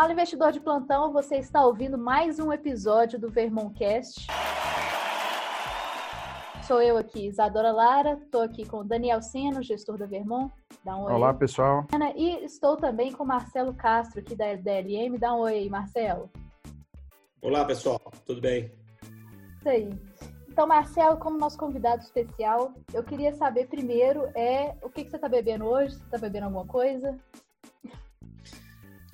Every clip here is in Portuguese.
Fala investidor de plantão, você está ouvindo mais um episódio do Vermoncast. Sou eu aqui, Isadora Lara, estou aqui com Daniel Seno, gestor da Vermont. Dá um oi. Olá, pessoal. E estou também com Marcelo Castro, aqui da DLM. Dá um oi aí, Marcelo. Olá, pessoal. Tudo bem? Isso aí. Então, Marcelo, como nosso convidado especial, eu queria saber primeiro é o que, que você está bebendo hoje? Você está bebendo alguma coisa?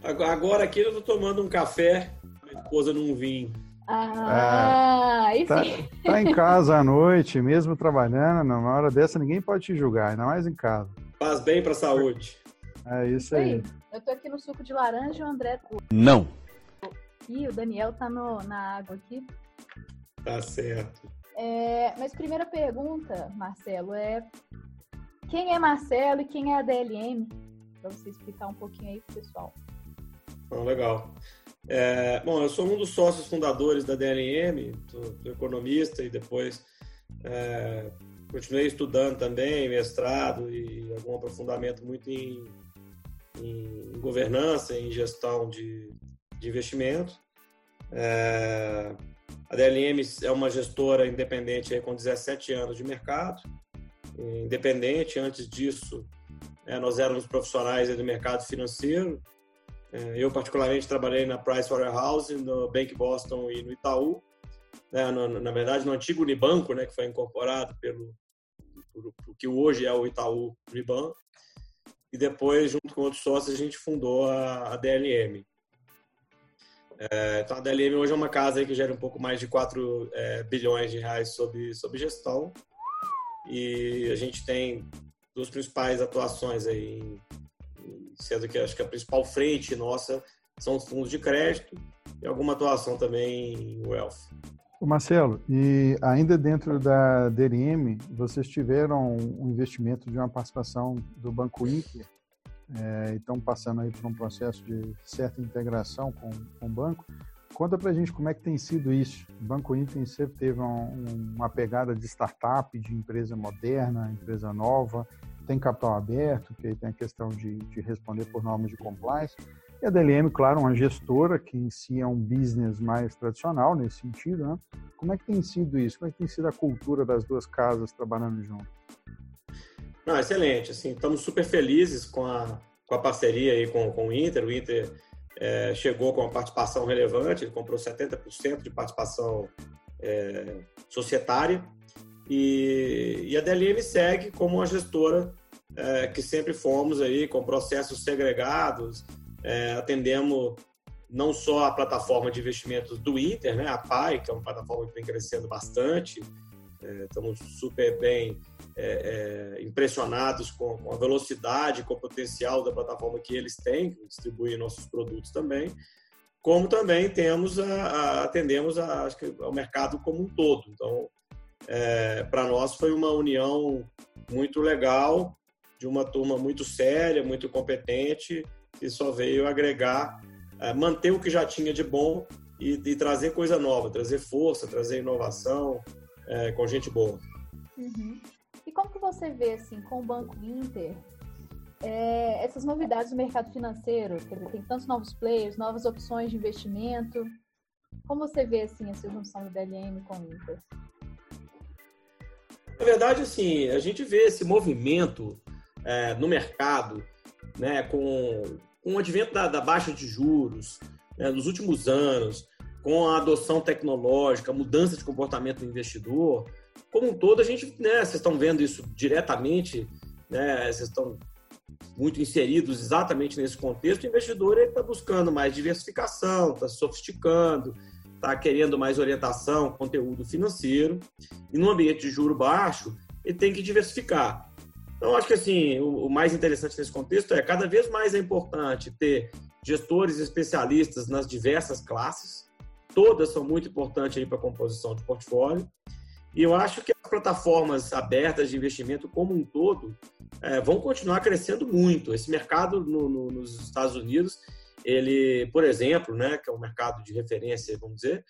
Agora aqui eu estou tomando um café, minha esposa não vinho. Ah, é, tá, tá, em casa à noite, mesmo trabalhando, numa hora dessa ninguém pode te julgar, ainda mais em casa. Faz bem para a saúde. É isso aí. Eu tô aqui no suco de laranja e o André. Não. E o Daniel tá no, na água aqui. Tá certo. É, mas primeira pergunta, Marcelo, é quem é Marcelo e quem é a DLM? Para você explicar um pouquinho aí pro pessoal. Bom, legal. É, bom, eu sou um dos sócios fundadores da DLM, sou, economista e depois é, continuei estudando também, mestrado e algum aprofundamento muito em, em governança, em gestão de, de investimentos. É, a DLM é uma gestora independente com 17 anos de mercado, independente. Antes disso, é, nós éramos profissionais do mercado financeiro, eu, particularmente, trabalhei na Pricewaterhouse, no Bank Boston e no Itaú. Né, na verdade, no antigo Unibanco, né, que foi incorporado pelo que hoje é o Itaú Uniban. E depois, junto com outros sócios, a gente fundou a, a DLM. É, então, a DLM hoje é uma casa que gera um pouco mais de 4 é, bilhões de reais sob, sob gestão. E a gente tem duas principais atuações aí em sendo que acho que a principal frente nossa são os fundos de crédito e alguma atuação também em wealth. Marcelo, e ainda dentro da DRM, vocês tiveram um investimento de uma participação do Banco Inter, é, e estão passando aí por um processo de certa integração com, com o banco. Conta para a gente como é que tem sido isso. O Banco Inter sempre teve um, uma pegada de startup, de empresa moderna, empresa nova, tem capital aberto, que aí tem a questão de, de responder por normas de compliance. E a DLM, claro, uma gestora que em si é um business mais tradicional nesse sentido, né? Como é que tem sido isso? Como é que tem sido a cultura das duas casas trabalhando junto? Não, excelente. Assim, estamos super felizes com a, com a parceria aí com, com o Inter. O Inter é, chegou com uma participação relevante, ele comprou 70% de participação é, societária e, e a DLM segue como uma gestora é, que sempre fomos aí com processos segregados, é, atendemos não só a plataforma de investimentos do Inter, né, a PAI, que é uma plataforma que vem crescendo bastante, é, estamos super bem é, é, impressionados com, com, a velocidade, com o potencial da plataforma que eles têm, que distribuem nossos produtos também, como também temos a, a atendemos a, acho que, ao mercado como um todo. Então, é, para nós foi uma união muito legal, de uma turma muito séria, muito competente, que só veio agregar, é, manter o que já tinha de bom e, e, trazer coisa nova, trazer força, trazer inovação é, com gente boa. Uhum. E como que você vê, assim, com o Banco Inter, é, essas novidades do mercado financeiro? Quer dizer, tem tantos novos players, novas opções de investimento. Como você vê, assim, essa junção do DLM com o Inter? Na verdade, assim, a gente vê esse movimento é, no mercado, né, com, com o advento da, da baixa de juros, né, nos últimos anos, com a adoção tecnológica, mudança de comportamento do investidor, como um todo, a gente, né, vocês estão vendo isso diretamente, né, vocês estão muito inseridos exatamente nesse contexto, o investidor está buscando mais diversificação, está sofisticando, está querendo mais orientação, conteúdo financeiro, e no ambiente de juro baixo, ele tem que diversificar. Então, acho que assim, o, o mais interessante nesse contexto é cada vez mais é importante ter gestores especialistas nas diversas classes, todas são muito importantes para a composição de portfólio, e eu acho que as plataformas abertas de investimento como um todo é, vão continuar crescendo muito. Esse mercado no, no, nos Estados Unidos ele, por exemplo, né, que é um mercado de referência, vamos dizer,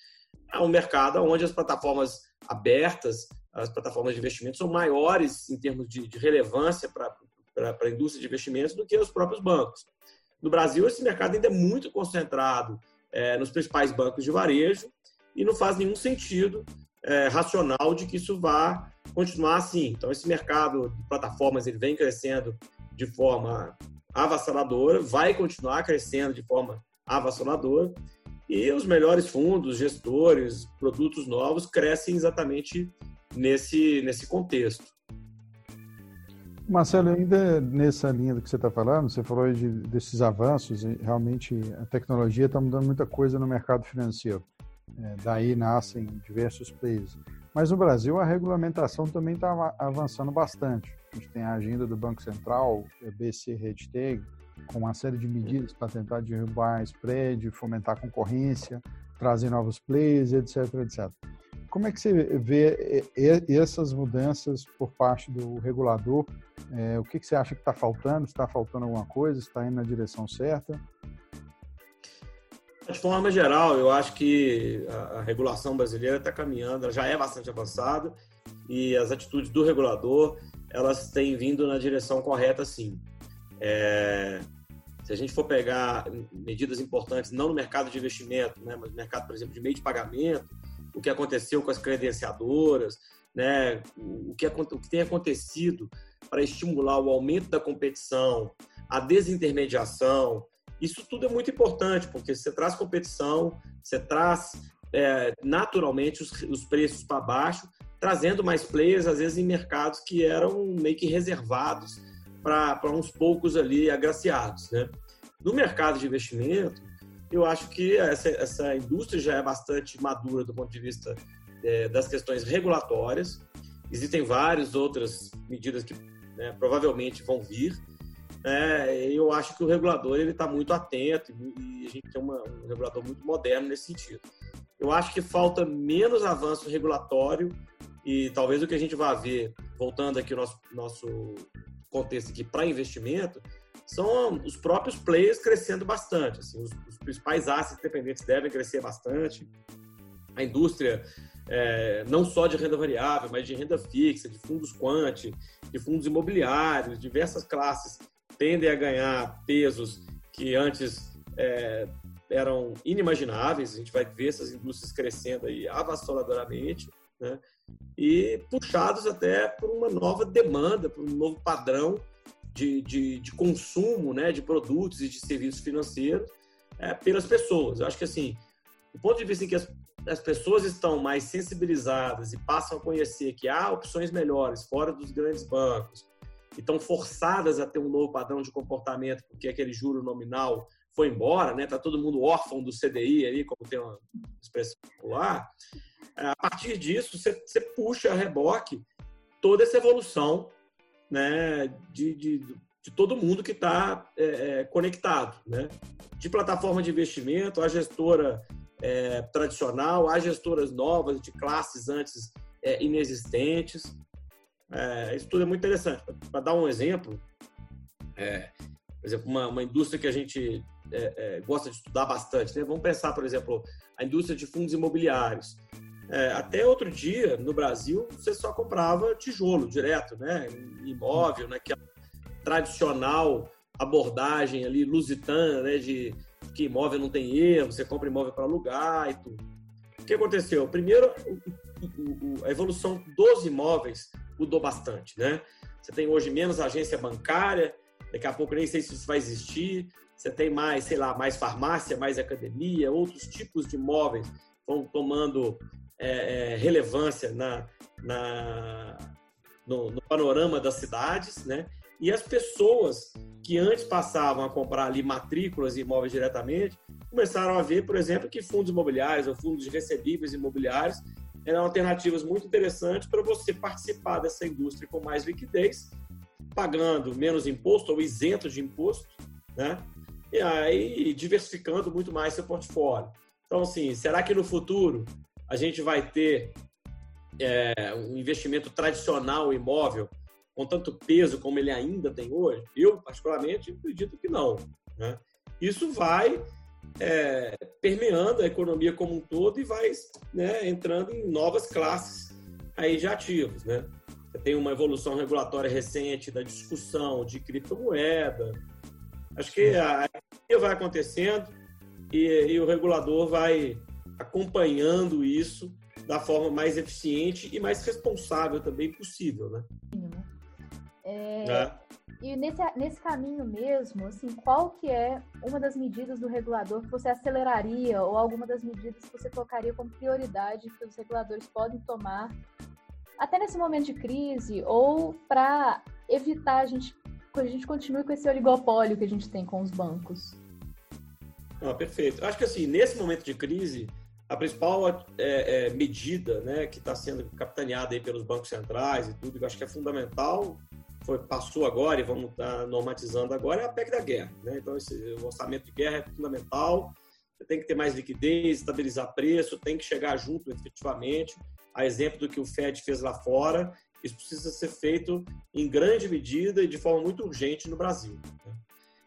é um mercado onde as plataformas abertas, as plataformas de investimento são maiores em termos de, de relevância para a indústria de investimentos do que os próprios bancos. No Brasil, esse mercado ainda é muito concentrado é, nos principais bancos de varejo e não faz nenhum sentido é, racional de que isso vá continuar assim. Então, esse mercado de plataformas ele vem crescendo de forma avassaladora, vai continuar crescendo de forma avassaladora e os melhores fundos, gestores, produtos novos crescem exatamente nesse, nesse contexto. Marcelo, ainda nessa linha do que você está falando, você falou de, desses avanços, e realmente a tecnologia está mudando muita coisa no mercado financeiro. É, daí nascem diversos players. Mas no Brasil a regulamentação também está avançando bastante. A gente tem a agenda do Banco Central, BC RedTag, com uma série de medidas para tentar derrubar spread, fomentar concorrência, trazer novos players, etc, etc. Como é que você vê essas mudanças por parte do regulador? É, o que você acha que está faltando? Está faltando alguma coisa? Está indo na direção certa? De forma geral, eu acho que a, regulação brasileira está caminhando, ela já é bastante avançada e as atitudes do regulador elas têm vindo na direção correta, sim. É, se a gente for pegar medidas importantes, não no mercado de investimento, né, mas no mercado, por exemplo, de meio de pagamento, o que aconteceu com as credenciadoras, né, o, que, o que tem acontecido para estimular o aumento da competição, a desintermediação, isso tudo é muito importante, porque você traz competição, você traz é, naturalmente os, os preços para baixo, trazendo mais players, às vezes, em mercados que eram meio que reservados para uns poucos ali agraciados. Né? No mercado de investimento, eu acho que essa, essa indústria já é bastante madura do ponto de vista é, das questões regulatórias. Existem várias outras medidas que né, provavelmente vão vir. É, eu acho que o regulador ele está muito atento e a gente tem uma, um regulador muito moderno nesse sentido. Eu acho que falta menos avanço regulatório e talvez o que a gente vá ver, voltando aqui ao nosso, nosso contexto aqui para investimento, são os próprios players crescendo bastante. Assim, os, os, principais assets dependentes devem crescer bastante. A indústria, é, não só de renda variável, mas de renda fixa, de fundos quant, de fundos imobiliários, diversas classes tendem a ganhar pesos que antes é, eram inimagináveis. A gente vai ver essas indústrias crescendo aí avassaladoramente, né? e puxados até por uma nova demanda, por um novo padrão de, de, de consumo né? de produtos e de serviços financeiros é, pelas pessoas. Eu acho que assim, do ponto de vista em que as, as pessoas estão mais sensibilizadas e passam a conhecer que há opções melhores fora dos grandes bancos, e estão forçadas a ter um novo padrão de comportamento, porque aquele juro nominal foi embora, né? Tá todo mundo órfão do CDI ali, como tem uma expressão popular. A partir disso, você, você puxa a reboque toda essa evolução, né? De, de, de todo mundo que está é, é, conectado, né? De plataforma de investimento, a gestora é, tradicional, a gestoras novas de classes antes é, inexistentes. É, isso tudo é muito interessante. Para dar um exemplo, é, por exemplo, uma, uma, indústria que a gente é, é, gosta de estudar bastante, né? vamos pensar, por exemplo, a indústria de fundos imobiliários. É, até outro dia, no Brasil, você só comprava tijolo direto, né? imóvel, naquela né? tradicional abordagem ali lusitana, né? de que imóvel não tem erro, você compra imóvel para alugar e tudo. O que aconteceu? Primeiro, a evolução dos imóveis mudou bastante, né? Você tem hoje menos agência bancária, daqui a pouco nem sei se isso vai existir. Você tem mais, sei lá, mais farmácia, mais academia, outros tipos de imóveis vão tomando é, é, relevância na, na no, no, panorama das cidades, né? E as pessoas que antes passavam a comprar ali matrículas e imóveis diretamente, começaram a ver, por exemplo, que fundos imobiliários ou fundos de recebíveis imobiliários eram alternativas muito interessantes para você participar dessa indústria com mais liquidez, pagando menos imposto ou isento de imposto, né? E aí diversificando muito mais seu portfólio. Então, assim, será que no futuro a gente vai ter é, um investimento tradicional imóvel com tanto peso como ele ainda tem hoje? Eu, particularmente, acredito que não. Né? Isso vai é, permeando a economia como um todo e vai né, entrando em novas classes aí de ativos. Né? Você tem uma evolução regulatória recente da discussão de criptomoeda. Acho que a vai acontecendo e, e o regulador vai acompanhando isso da forma mais eficiente e mais responsável também possível, né? É, é. E nesse, nesse caminho mesmo, assim, qual que é uma das medidas do regulador que você aceleraria ou alguma das medidas que você colocaria como prioridade que os reguladores podem tomar até nesse momento de crise ou para evitar a gente a gente continue com esse oligopólio que a gente tem com os bancos? Ah, perfeito. Acho que assim, nesse momento de crise, a principal é, é, medida né, que está sendo capitaneada aí pelos bancos centrais e tudo, que eu acho que é fundamental, foi, passou agora e vamos estar tá normatizando agora, é a PEC da guerra. Né? Então, esse, o orçamento de guerra é fundamental, tem que ter mais liquidez, estabilizar preço, tem que chegar junto efetivamente, a exemplo do que o Fed fez lá fora, isso precisa ser feito em grande medida e de forma muito urgente no Brasil. Né?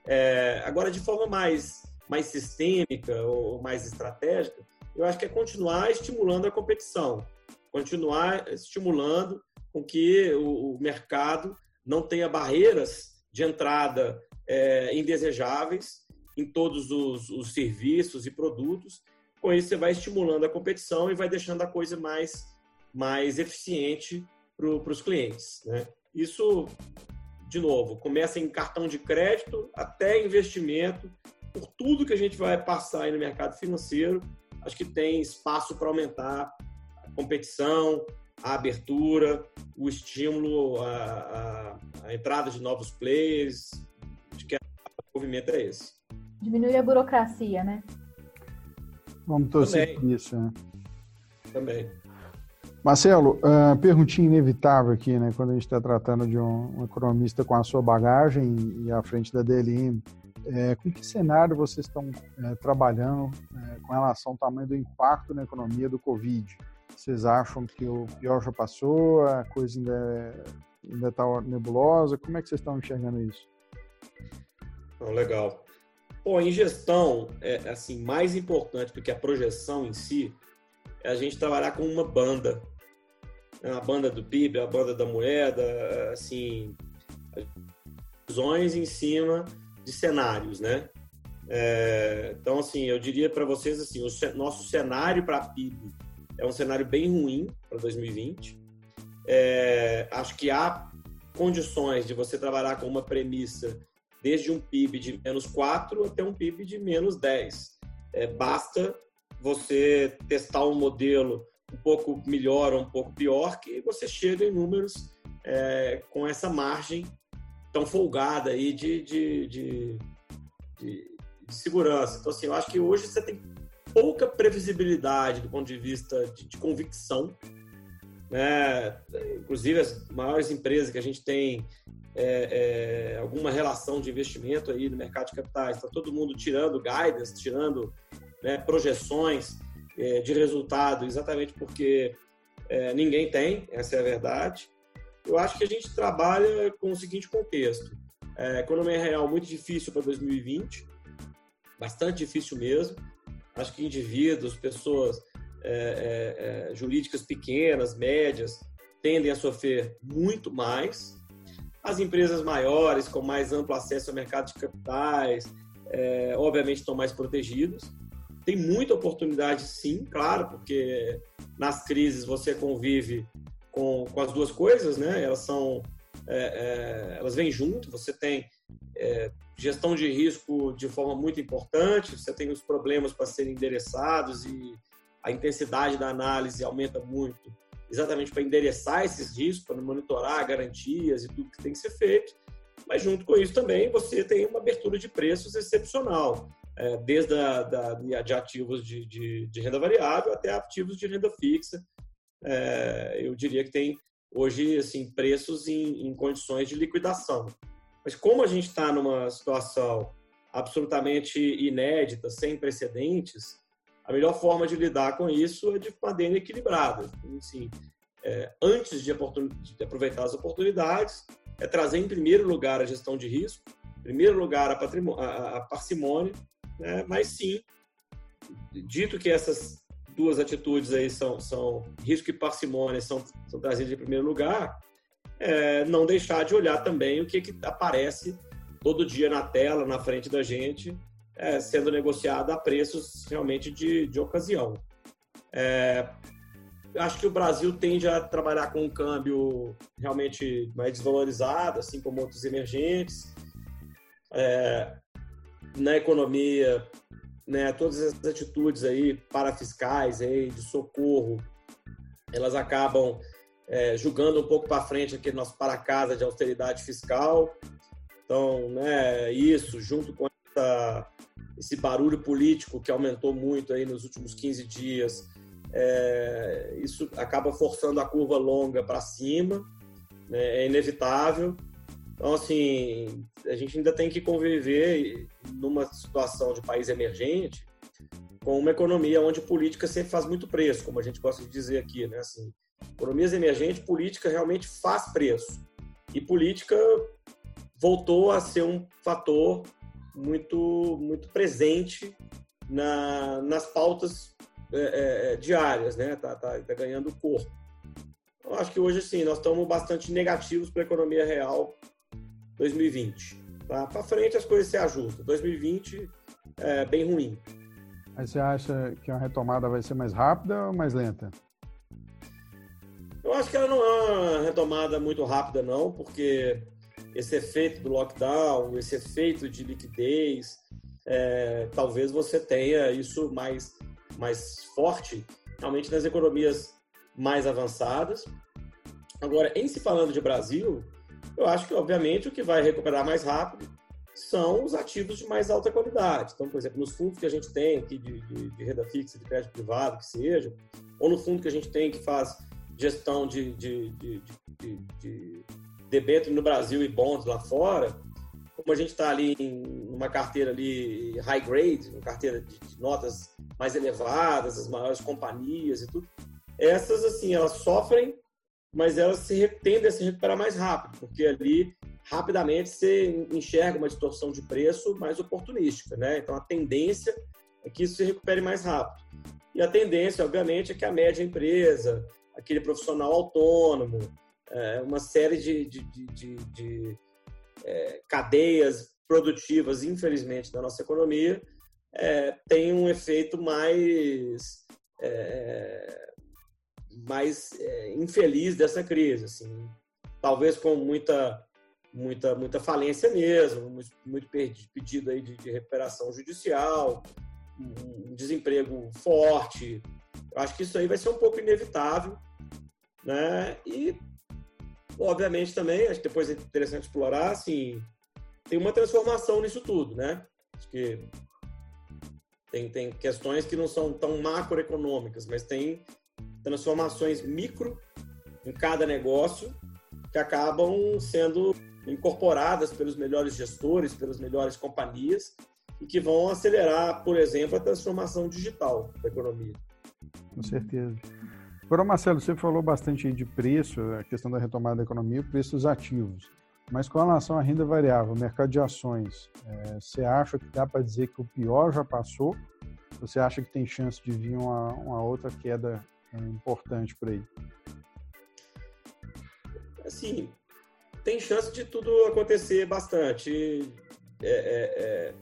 É, agora, de forma mais, mais sistêmica ou mais estratégica, eu acho que é continuar estimulando a competição, continuar estimulando com que o, o mercado não tenha barreiras de entrada é, indesejáveis em todos os, os, serviços e produtos. Com isso, você vai estimulando a competição e vai deixando a coisa mais, mais eficiente para os clientes. Né? Isso, de novo, começa em cartão de crédito até investimento, por tudo que a gente vai passar aí no mercado financeiro, acho que tem espaço para aumentar a competição, a abertura, o estímulo, a, a, a, entrada de novos players. Acho que o movimento é esse. Diminuir a burocracia, né? Vamos torcer por isso, né? Também. Marcelo, uh, perguntinha inevitável aqui, né? Quando a gente está tratando de um, um, economista com a sua bagagem e à frente da DLM, é, com que cenário vocês estão é, trabalhando é, com relação ao tamanho do impacto na economia do Covid? Vocês acham que o pior já passou, a coisa ainda está nebulosa? Como é que vocês estão enxergando isso? Oh, legal. Bom, em gestão, é, assim, mais importante do que a projeção em si, é a gente trabalhar com uma banda. Né? A banda do PIB, a banda da moeda, assim, visões em cima de cenários, né? É, então, assim, eu diria para vocês assim, o nosso cenário para PIB é um cenário bem ruim para 2020. É, acho que há condições de você trabalhar com uma premissa desde um PIB de menos 4 até um PIB de menos 10. É, basta você testar um modelo um pouco melhor ou um pouco pior, que você chega em números é, com essa margem tão folgada aí de, de, de, de, segurança. Então, assim, eu acho que hoje você tem pouca previsibilidade do ponto de vista de, de convicção. Né? Inclusive, as maiores empresas que a gente tem é, é, alguma relação de investimento aí no mercado de capitais, está todo mundo tirando guidance, tirando né, projeções é, de resultado, exatamente porque é, ninguém tem, essa é a verdade. Eu acho que a gente trabalha com o seguinte contexto: é, economia real muito difícil para 2020, bastante difícil mesmo. Acho que indivíduos, pessoas é, é, é, jurídicas pequenas, médias, tendem a sofrer muito mais. As empresas maiores, com mais amplo acesso ao mercado de capitais, é, obviamente estão mais protegidos. Tem muita oportunidade, sim, claro, porque nas crises você convive com, com as duas coisas, né? Elas são, é, é, elas vêm junto. Você tem é, gestão de risco de forma muito importante. Você tem os problemas para serem endereçados e a intensidade da análise aumenta muito, exatamente para endereçar esses riscos, para monitorar garantias e tudo que tem que ser feito. Mas junto com isso também você tem uma abertura de preços excepcional é, desde a, da, de ativos de, de, de, renda variável até ativos de renda fixa. É, eu diria que tem hoje assim preços em, em condições de liquidação. Mas como a gente está numa situação absolutamente inédita, sem precedentes, a melhor forma de lidar com isso é de maneira equilibrada. Assim, é, antes de, de, aproveitar as oportunidades, é trazer em primeiro lugar a gestão de risco, em primeiro lugar a, a, a parcimônia, né? mas sim, dito que essas duas atitudes aí são, são risco e parcimônia são, são trazidas em primeiro lugar, é, não deixar de olhar também o que, que aparece todo dia na tela, na frente da gente, é, sendo negociada a preços realmente de, de ocasião. É, acho que o Brasil tende a trabalhar com um câmbio realmente mais desvalorizado, assim como outros emergentes. É, na economia, né, todas as atitudes aí parafiscais aí, de socorro, elas acabam é, julgando um pouco para frente aquele nosso para casa de austeridade fiscal. Então, né, isso, junto com essa, esse barulho político que aumentou muito aí nos últimos 15 dias, é, isso acaba forçando a curva longa para cima, né, é inevitável. Então, assim, a gente ainda tem que conviver numa situação de país emergente com uma economia onde política sempre faz muito preço, como a gente gosta de dizer aqui, né? Assim, economias emergentes, política realmente faz preço. E política voltou a ser um fator muito, muito presente na, nas pautas é, é, é diárias, né? Tá, tá, tá ganhando corpo. Eu acho que hoje, sim, nós estamos bastante negativos para a economia real 2020. Tá? Para frente as coisas se ajustam. 2020 é bem ruim. Mas você acha que a retomada vai ser mais rápida ou mais lenta? Eu acho que ela não é uma retomada muito rápida, não, porque esse efeito do lockdown, esse efeito de liquidez, é, talvez você tenha isso mais, mais forte realmente nas economias mais avançadas. Agora, em se falando de Brasil, eu acho que, obviamente, o que vai recuperar mais rápido são os ativos de mais alta qualidade. Então, por exemplo, nos fundos que a gente tem aqui de, de, de renda fixa, de crédito privado, que seja, ou no fundo que a gente tem que faz gestão de, de, de, de, de debênture no Brasil e bonds lá fora, como a gente está ali em uma carteira ali high grade, uma carteira de, notas mais elevadas, as maiores companhias e tudo, essas assim elas sofrem, mas elas se tendem a se recuperar mais rápido, porque ali rapidamente você enxerga uma distorção de preço mais oportunística, né? Então a tendência é que isso se recupere mais rápido. E a tendência, obviamente, é que a média empresa, aquele profissional autônomo, é, uma série de, de, de, de, é, cadeias produtivas, infelizmente, da nossa economia, é, tem um efeito mais, é, mais é, infeliz dessa crise. Assim. Talvez com muita, muita, muita falência mesmo, muito pedido aí de, de recuperação judicial, um desemprego forte. Eu acho que isso aí vai ser um pouco inevitável né? E, obviamente, também, acho que depois é interessante explorar, assim, tem uma transformação nisso tudo, né? Acho que tem, tem questões que não são tão macroeconômicas, mas tem transformações micro em cada negócio que acabam sendo incorporadas pelos melhores gestores, pelas melhores companhias e que vão acelerar, por exemplo, a transformação digital da economia. Com certeza. Agora, Marcelo, você falou bastante de preço, a questão da retomada da economia, preços ativos. Mas com relação à renda variável, mercado de ações, é, você acha que dá para dizer que o pior já passou? Você acha que tem chance de vir uma, uma outra queda é, importante por aí? Assim, tem chance de tudo acontecer bastante é, é, é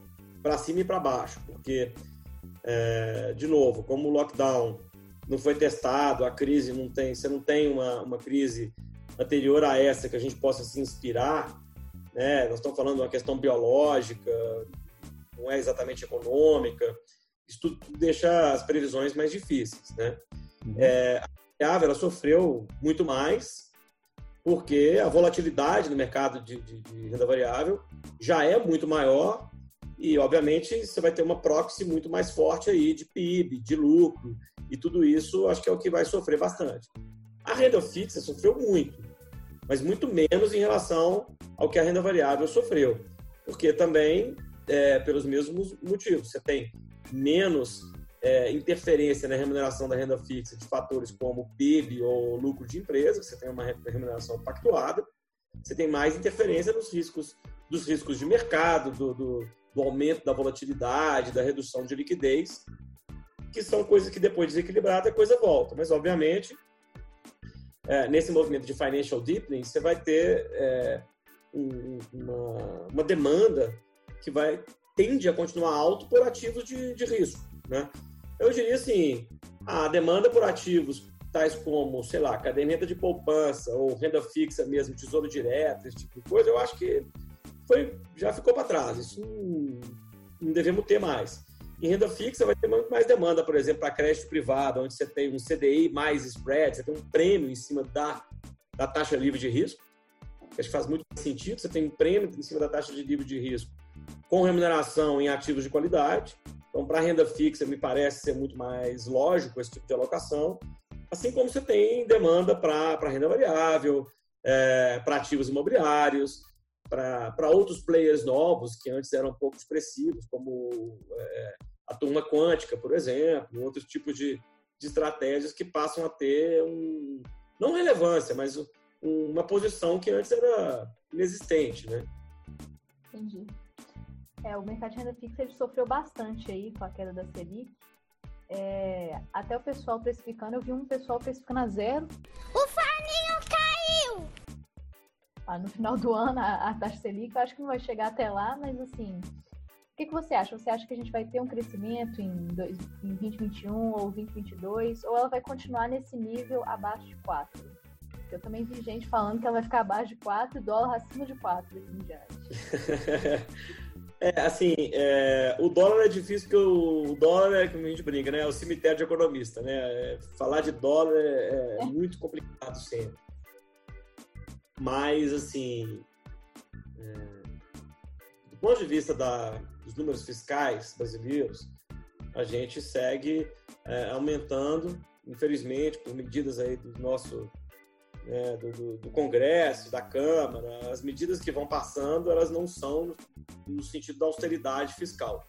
para cima e para baixo, porque, é, de novo, como o lockdown não foi testado, a crise não tem, você não tem uma, uma crise anterior a essa que a gente possa se inspirar, né? Nós estamos falando de uma questão biológica, não é exatamente econômica. Isso tudo deixa as previsões mais difíceis, né? Uhum. É, a ela sofreu muito mais porque a volatilidade no mercado de, de, de renda variável já é muito maior e, obviamente, você vai ter uma proxy muito mais forte aí de PIB, de lucro, e tudo isso acho que é o que vai sofrer bastante. A renda fixa sofreu muito, mas muito menos em relação ao que a renda variável sofreu, porque também, é, pelos mesmos motivos, você tem menos é, interferência na remuneração da renda fixa de fatores como PIB ou lucro de empresa, você tem uma remuneração pactuada, você tem mais interferência nos riscos dos riscos de mercado, do, do, do aumento da volatilidade, da redução de liquidez, que são coisas que depois de desequilibrada a coisa volta. Mas, obviamente, é, nesse movimento de financial deepening, você vai ter é, um, uma, uma demanda que vai tende a continuar alto por ativos de, de risco. Né? Eu diria assim, a demanda por ativos tais como, sei lá, caderneta de poupança ou renda fixa mesmo, tesouro direto, esse tipo de coisa, eu acho que foi, já ficou para trás. Isso não, não devemos ter mais. Em renda fixa vai ter muito mais demanda, por exemplo, para crédito privado, onde você tem um CDI mais spread, você tem um prêmio em cima da, da taxa livre de risco. Acho que faz muito sentido. Você tem um prêmio em cima da taxa de livre de risco com remuneração em ativos de qualidade. Então, para renda fixa, me parece ser muito mais lógico esse tipo de alocação. Assim como você tem demanda para renda variável, é, para ativos imobiliários, para outros players novos que antes eram pouco expressivos, como é, a turma quântica, por exemplo, outros tipos de, de estratégias que passam a ter um, não relevância, mas um, uma posição que antes era inexistente, né? Entendi. É, o mercado de renda fixa ele sofreu bastante aí com a queda da Selic. É, até o pessoal precificando, eu vi um pessoal precificando a zero. O farninho caiu! Ah, no final do ano, a, a taxa Selic, eu acho que não vai chegar até lá, mas assim, o que, que você acha? Você acha que a gente vai ter um crescimento em, dois, em 2021 ou 2022? Ou ela vai continuar nesse nível abaixo de 4? Eu também vi gente falando que ela vai ficar abaixo de 4 e dólar acima de 4 daqui em diante. É, assim, é, o dólar é difícil porque o, o, dólar é, como a gente brinca, né? É o cemitério de economista, né? É, falar de dólar é, é, muito complicado sempre. Mas, assim, é, do ponto de vista da, dos números fiscais brasileiros, a gente segue é, aumentando, infelizmente, por medidas aí do nosso né, do, do, do, Congresso, da Câmara, as medidas que vão passando, elas não são no sentido da austeridade fiscal.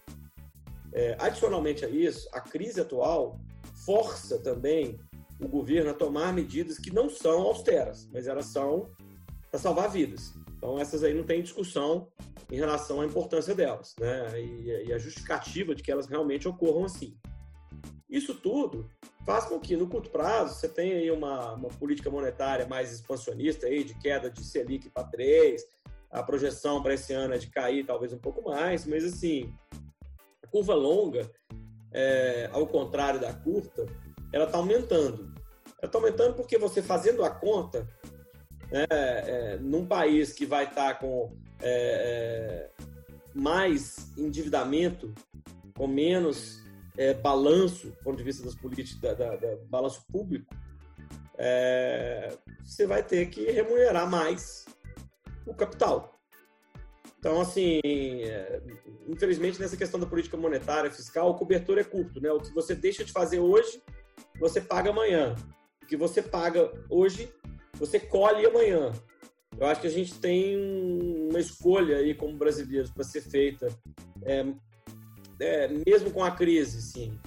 É, adicionalmente a isso, a crise atual força também o governo a tomar medidas que não são austeras, mas elas são para salvar vidas. Então, essas aí não tem discussão em relação à importância delas, né? E, e a justificativa de que elas realmente ocorram assim. Isso tudo faz com que, no curto prazo, você tenha aí uma, uma política monetária mais expansionista, aí, de queda de Selic para 3, a projeção para esse ano é de cair talvez um pouco mais, mas assim, a curva longa, é, ao contrário da curta, ela está aumentando. Ela está aumentando porque você fazendo a conta, né, é, num país que vai estar tá com é, é, mais endividamento, com menos é, balanço, do ponto de vista das políticas, da, da, da balanço público, é, você vai ter que remunerar mais o capital. Então, assim, é, infelizmente, nessa questão da política monetária, fiscal, o cobertor é curto, né? O que você deixa de fazer hoje, você paga amanhã. O que você paga hoje, você colhe amanhã. Eu acho que a gente tem uma escolha aí como brasileiros para ser feita é, é, mesmo com a crise, sim,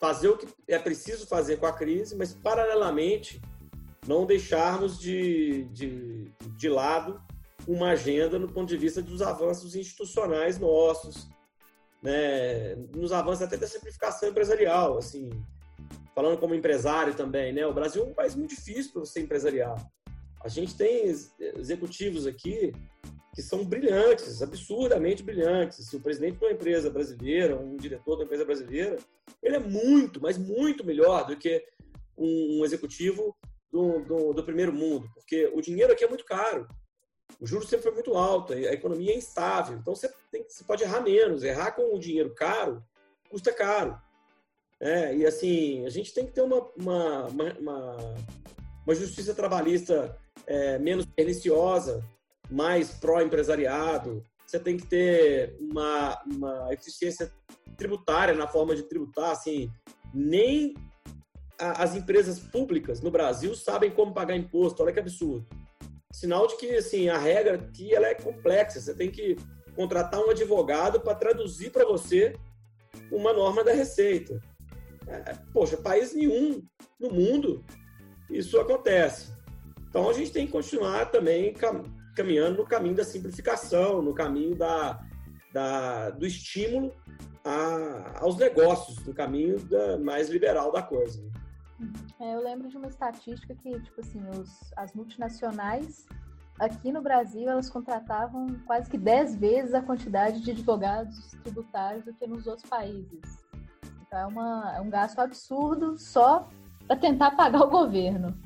fazer o que é preciso fazer com a crise, mas paralelamente não deixarmos de, de, de lado uma agenda no ponto de vista dos avanços institucionais nossos, né, nos avanços até da simplificação empresarial, assim, falando como empresário também, né, o Brasil é um país muito difícil para você empresariar. A gente tem executivos aqui que são brilhantes, absurdamente brilhantes. Se o presidente de uma empresa brasileira, um diretor de uma empresa brasileira, ele é muito, mas muito melhor do que um, executivo do, do, do, primeiro mundo, porque o dinheiro aqui é muito caro. O juro sempre foi muito alto, a economia é instável. Então você, tem, você pode errar menos. Errar com o dinheiro caro custa caro. É, e assim, a gente tem que ter uma, uma, uma, uma justiça trabalhista é, menos perniciosa, mais pró-empresariado, você tem que ter uma, uma eficiência tributária na forma de tributar, assim, nem a, as empresas públicas no Brasil sabem como pagar imposto, olha que absurdo. Sinal de que, assim, a regra aqui ela é complexa, você tem que contratar um advogado para traduzir para você uma norma da Receita. É, poxa, país nenhum no mundo isso acontece. Então a gente tem que continuar também caminhando no caminho da simplificação, no caminho da, da do estímulo a, aos negócios, no caminho da, mais liberal da coisa. É, eu lembro de uma estatística que, tipo assim, os, as multinacionais aqui no Brasil elas contratavam quase que 10 vezes a quantidade de advogados tributários do que nos outros países. Então é, uma, é um gasto absurdo só para tentar pagar o governo.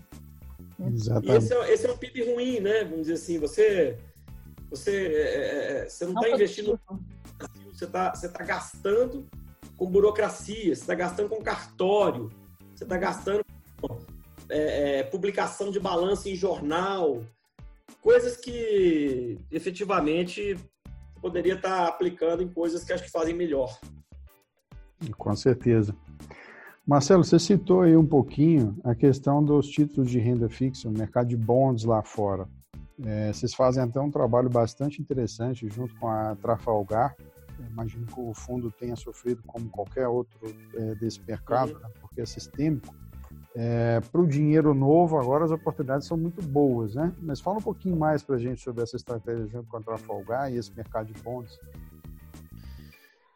Exatamente. E esse é, esse é um PIB ruim, né? Vamos dizer assim, você, você, é, é você não está investindo, você está você tá gastando com burocracia, você está gastando com cartório, você está gastando com é, é, publicação de balanço em jornal, coisas que efetivamente poderia estar aplicando em coisas que acho que fazem melhor. Com certeza. Marcelo, você citou aí um pouquinho a questão dos títulos de renda fixa, o mercado de bonds lá fora. É, vocês fazem até um trabalho bastante interessante junto com a Trafalgar. Imagino que o fundo tenha sofrido como qualquer outro é, desse mercado, né, porque é sistêmico. É, para o dinheiro novo, agora as oportunidades são muito boas, né? Mas fala um pouquinho mais para a gente sobre essa estratégia junto com a Trafalgar e esse mercado de bonds.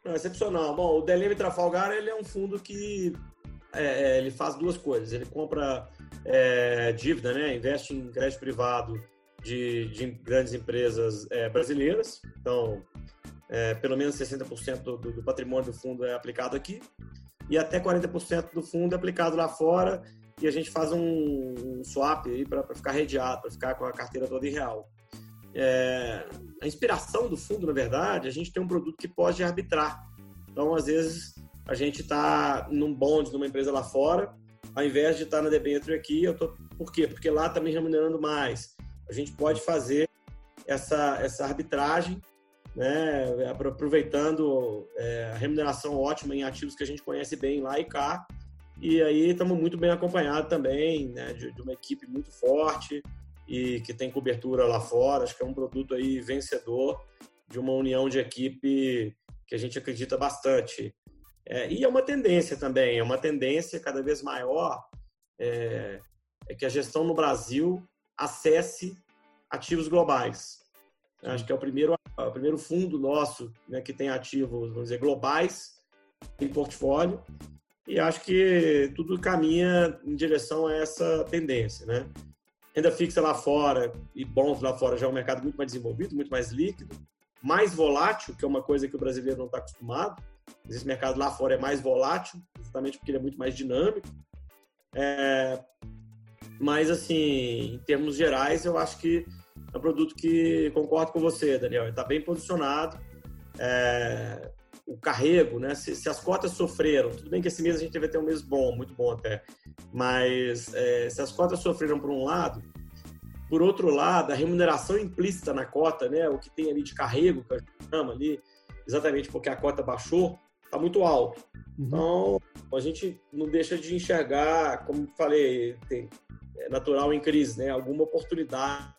Não, excepcional. Bom, o DLM Trafalgar ele é um fundo que é, é, ele faz duas coisas. Ele compra é, dívida, né? investe em crédito privado de, de grandes empresas é, brasileiras. Então, é, pelo menos 60% do, do patrimônio do fundo é aplicado aqui e até 40% do fundo é aplicado lá fora e a gente faz um, um swap aí para ficar redeado, para ficar com a carteira toda em real. É, a inspiração do fundo, na verdade, a gente tem um produto que pode arbitrar. Então, às vezes, a gente está num bonde, numa empresa lá fora, ao invés de estar tá na debenture aqui, eu tô... por quê? Porque lá está me remunerando mais. A gente pode fazer essa, essa arbitragem né, aproveitando é, a remuneração ótima em ativos que a gente conhece bem lá e cá. E aí estamos muito bem acompanhados também, né, de, de, uma equipe muito forte e que tem cobertura lá fora. Acho que é um produto aí vencedor de uma união de equipe que a gente acredita bastante. É, e é uma tendência também, é uma tendência cada vez maior é, é que a gestão no Brasil acesse ativos globais. Acho que é o primeiro, o primeiro fundo nosso né, que tem ativos, vamos dizer, globais em portfólio. E acho que tudo caminha em direção a essa tendência, né? Renda fixa lá fora e bons lá fora já é um mercado muito mais desenvolvido, muito mais líquido, mais volátil, que é uma coisa que o brasileiro não está acostumado. Esse mercado lá fora é mais volátil, justamente porque ele é muito mais dinâmico. É... Mas, assim, em termos gerais, eu acho que é um produto que concordo com você, Daniel. Está bem posicionado. É, o carrego, né? Se, se, as cotas sofreram, tudo bem que esse mês a gente deve ter um mês bom, muito bom até, mas é, se as cotas sofreram por um lado, por outro lado, a remuneração implícita na cota, né? O que tem ali de carrego, que a gente chama ali, exatamente porque a cota baixou, está muito alto. Uhum. Então, a gente não deixa de enxergar, como falei, tem, é natural em crise, né? Alguma oportunidade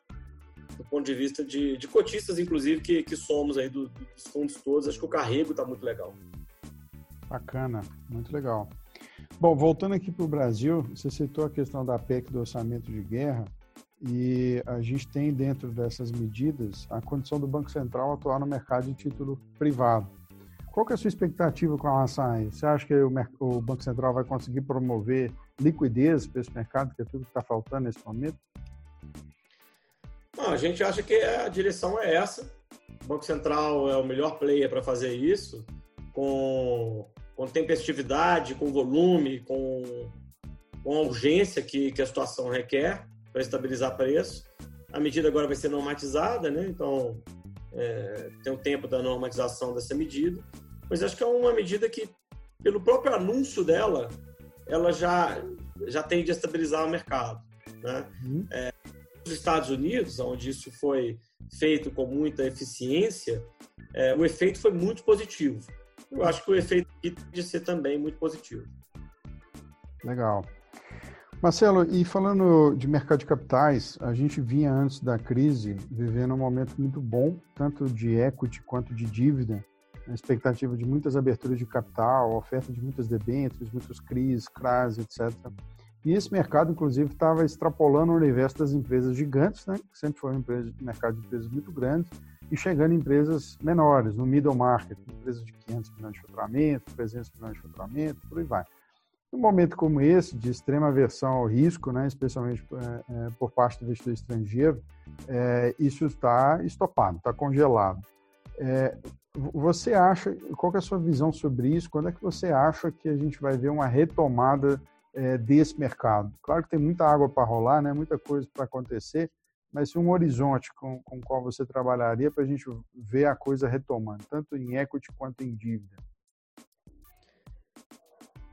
do ponto de vista de, de cotistas, inclusive, que, que somos aí do, dos fundos todos. Acho que o carrego está muito legal. Bacana, muito legal. Bom, voltando aqui para o Brasil, você citou a questão da PEC do orçamento de guerra e a gente tem dentro dessas medidas a condição do Banco Central atuar no mercado de título privado. Qual que é a sua expectativa com a isso? Você acha que o, o Banco Central vai conseguir promover liquidez para esse mercado, que é tudo que está faltando nesse momento? Não, a gente acha que a direção é essa. O Banco Central é o melhor player para fazer isso, com, com tempestividade, com volume, com, com a urgência que, que a situação requer para estabilizar preço. A medida agora vai ser normatizada, né? então é, tem o tempo da normatização dessa medida, mas acho que é uma medida que, pelo próprio anúncio dela, ela já, já tende a estabilizar o mercado. Né? Uhum. É, nos Estados Unidos, onde isso foi feito com muita eficiência, é, o efeito foi muito positivo. Eu acho que o efeito aqui de ser também muito positivo. Legal. Marcelo, e falando de mercado de capitais, a gente vinha antes da crise vivendo um momento muito bom, tanto de equity quanto de dívida, a expectativa de muitas aberturas de capital, oferta de muitas debêntures, muitos CRIs, CRAS, etc. E esse mercado, inclusive, estava extrapolando o universo das empresas gigantes, né, que sempre foi um mercado de empresas muito grandes, e chegando em empresas menores, no middle market, empresas de 500 milhões de faturamento, 300 milhões de faturamento, por aí vai. Num momento como esse, de extrema aversão ao risco, né, especialmente é, é, por parte do investidor estrangeiro, é, isso está estopado, está congelado. É, você acha, qual é a sua visão sobre isso? Quando é que você acha que a gente vai ver uma retomada é, desse mercado? Claro que tem muita água para rolar, né, muita coisa para acontecer, mas um horizonte com, com qual você trabalharia para a gente ver a coisa retomando, tanto em equity quanto em dívida?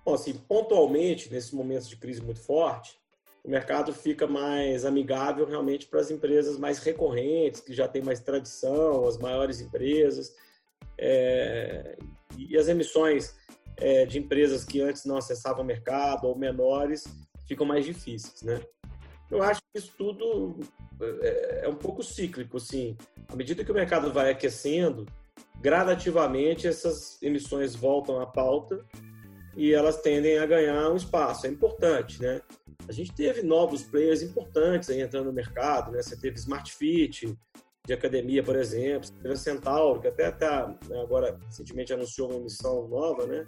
Bom, assim, pontualmente, nesses momentos de crise muito forte, o mercado fica mais amigável realmente para as empresas mais recorrentes, que já têm mais tradição, as maiores empresas. É, e as emissões é, de empresas que antes não acessavam o mercado ou menores ficam mais difíceis, né? Eu acho que isso tudo é, é um pouco cíclico, assim. À medida que o mercado vai aquecendo, gradativamente essas emissões voltam à pauta e elas tendem a ganhar um espaço. É importante, né? A gente teve novos players importantes aí entrando no mercado, né? Você teve Smart Fit, de academia, por exemplo, teve a Centauro, que até tá, né, agora recentemente anunciou uma emissão nova, né?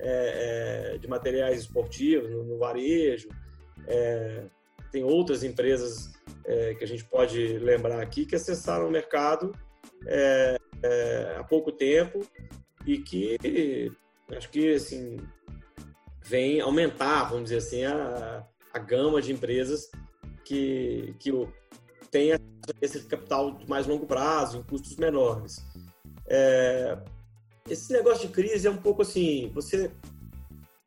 É, é, de materiais esportivos no, no varejo. É, tem outras empresas é, que a gente pode lembrar aqui que acessaram o mercado é, é, há pouco tempo e que acho que assim vem aumentar, vamos dizer assim, a, a gama de empresas que, que tem esse capital de mais longo prazo, em custos menores. É, esse negócio de crise é um pouco assim, você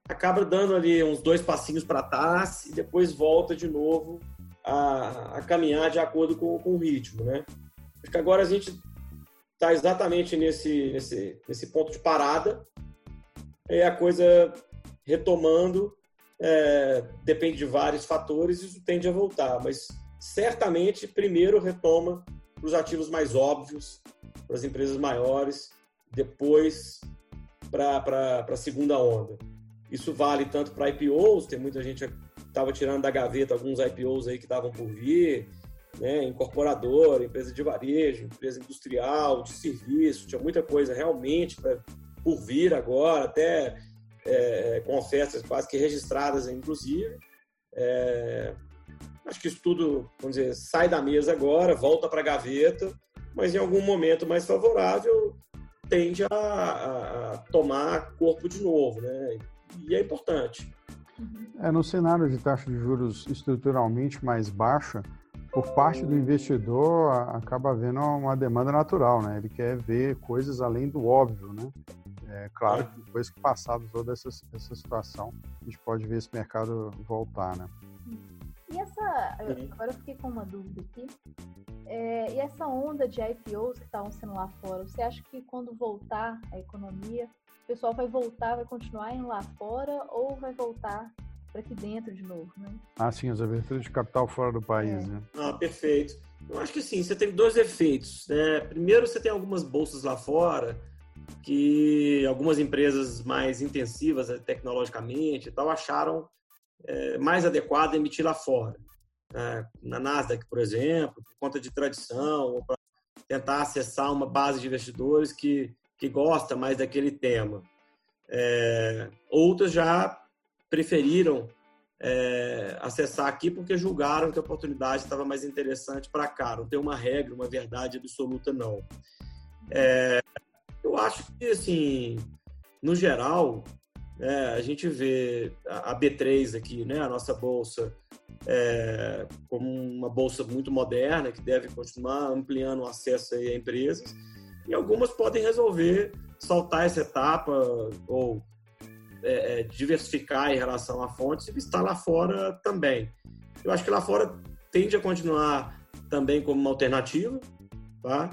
acaba dando ali uns dois passinhos para trás e depois volta de novo a, a caminhar de acordo com, com, o ritmo, né? Acho que agora a gente está exatamente nesse, nesse, nesse ponto de parada, é a coisa retomando, é, depende de vários fatores, isso tende a voltar, mas certamente primeiro retoma para os ativos mais óbvios, para as empresas maiores, depois para a segunda onda. Isso vale tanto para IPOs, tem muita gente que estava tirando da gaveta alguns IPOs aí que estavam por vir, né, incorporadora, empresa de varejo, empresa industrial, de serviço, tinha muita coisa realmente pra, por vir agora, até é, com ofertas quase que registradas, inclusive. É, acho que isso tudo, vamos dizer, sai da mesa agora, volta para a gaveta, mas em algum momento mais favorável tende a, a, tomar corpo de novo, né? E é importante. É, no cenário de taxa de juros estruturalmente mais baixa, por parte do investidor acaba havendo uma demanda natural, né? Ele quer ver coisas além do óbvio, né? É claro que depois que passar toda essa, essa situação, a gente pode ver esse mercado voltar, né? E essa, agora eu fiquei com uma dúvida aqui. É, e essa onda de IPOs que estavam sendo lá fora, você acha que quando voltar a economia, o pessoal vai voltar, vai continuar indo lá fora ou vai voltar para aqui dentro de novo, né? Ah, sim, as aberturas de capital fora do país, é. né? Ah, perfeito. Eu acho que sim, você tem dois efeitos. Né? Primeiro, você tem algumas bolsas lá fora que algumas empresas mais intensivas eh, tecnologicamente e tal acharam é, mais adequado emitir lá fora. É, na Nasdaq, por exemplo, por conta de tradição, ou para tentar acessar uma base de investidores que, que gosta mais daquele tema. É, outras já preferiram é, acessar aqui porque julgaram que a oportunidade estava mais interessante para cá. Não tem uma regra, uma verdade absoluta, não. É, eu acho que, assim, no geral, é, a gente vê a B3 aqui, né, a nossa bolsa, é, como uma bolsa muito moderna, que deve continuar ampliando o acesso a empresas, e algumas podem resolver saltar essa etapa ou é, é, diversificar em relação a fontes e estar lá fora também. Eu acho que lá fora tende a continuar também como uma alternativa, tá?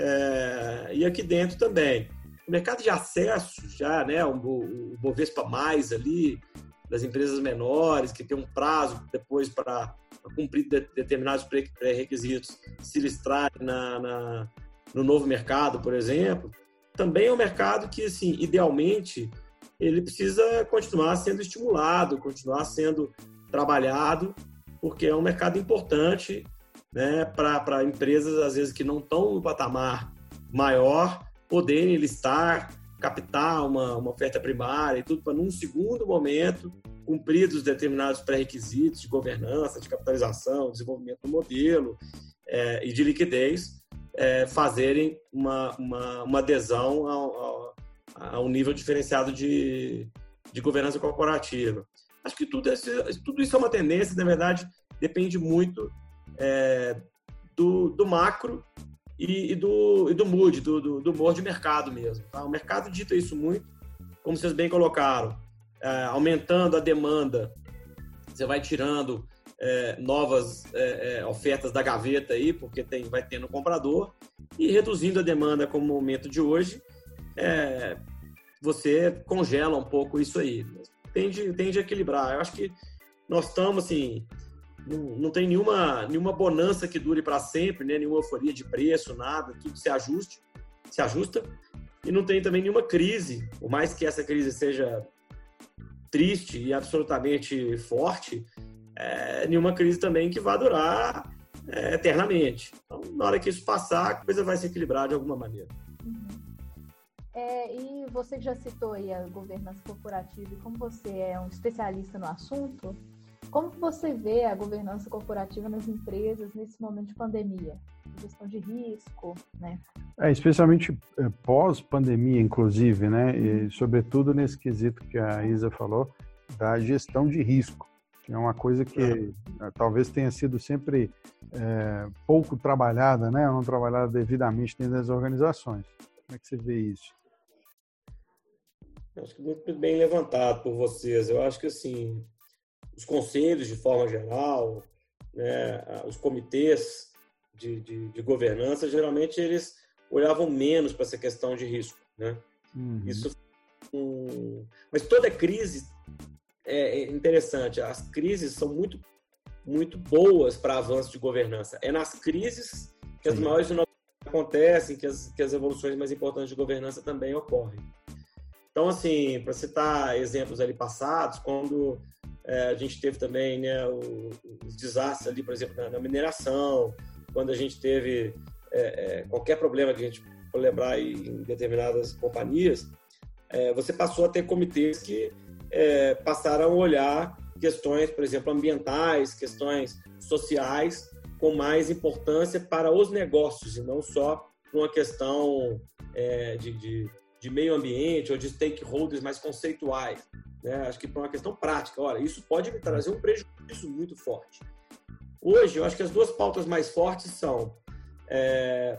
É, e aqui dentro também. O mercado de acesso já, né, o, Bovespa mais ali, das empresas menores, que tem um prazo depois para cumprir de, determinados pré-requisitos, se listrar na, na, no novo mercado, por exemplo, também é um mercado que, assim, idealmente, ele precisa continuar sendo estimulado, continuar sendo trabalhado, porque é um mercado importante né, para empresas, às vezes, que não estão no patamar maior, poderem listar captar uma, uma oferta primária e tudo para, num segundo momento, cumpridos determinados pré-requisitos de governança, de capitalização, desenvolvimento do modelo é, e de liquidez, é, fazerem uma, uma, uma adesão ao, ao, nível diferenciado de, de governança corporativa. Acho que tudo, esse, tudo isso é uma tendência, na verdade, depende muito é, do, do macro e, e, do, e do mood, do, do, do humor de mercado mesmo. Tá? O mercado dita isso muito, como vocês bem colocaram, é, aumentando a demanda, você vai tirando é, novas é, é ofertas da gaveta aí, porque tem, vai tendo comprador, e reduzindo a demanda como no momento de hoje, é, você congela um pouco isso aí. Tende, tende a equilibrar. Eu acho que nós estamos assim, não, tem nenhuma, nenhuma bonança que dure para sempre, né? nenhuma euforia de preço, nada, tudo se ajuste, se ajusta. E não tem também nenhuma crise, por mais que essa crise seja triste e absolutamente forte, é, nenhuma crise também que vá durar é, eternamente. Então, na hora que isso passar, a coisa vai se equilibrar de alguma maneira. Uhum. É, e você já citou aí a governança corporativa, e como você é um especialista no assunto, como que você vê a governança corporativa nas empresas nesse momento de pandemia? Gestão de risco, né? É, especialmente é, pós-pandemia, inclusive, né? E, sobretudo nesse quesito que a Isa falou, da gestão de risco, que é uma coisa que é. talvez tenha sido sempre é, pouco trabalhada, né? Não trabalhada devidamente dentro das organizações. Como é que você vê isso? Acho que muito bem levantado por vocês. Eu acho que assim os conselhos de forma geral, né, os comitês de, de, de, governança, geralmente eles olhavam menos para essa questão de risco. Né? Uhum. Isso, um... Mas toda crise é, é interessante. As crises são muito, muito boas para avanço de governança. É nas crises que Sim. as maiores inovações acontecem, que as, que as evoluções mais importantes de governança também ocorrem. Então, assim, para citar exemplos ali passados, quando é, a gente teve também né, os desastres ali, por exemplo, na, na mineração, quando a gente teve é, é, qualquer problema que a gente for lembrar em determinadas companhias, é, você passou a ter comitês que é, passaram a olhar questões, por exemplo, ambientais, questões sociais, com mais importância para os negócios e não só uma questão é, de, de, de meio ambiente ou de stakeholders mais conceituais. Né? Acho que por uma questão prática, olha, isso pode me trazer um prejuízo muito forte. Hoje, eu acho que as duas pautas mais fortes são é,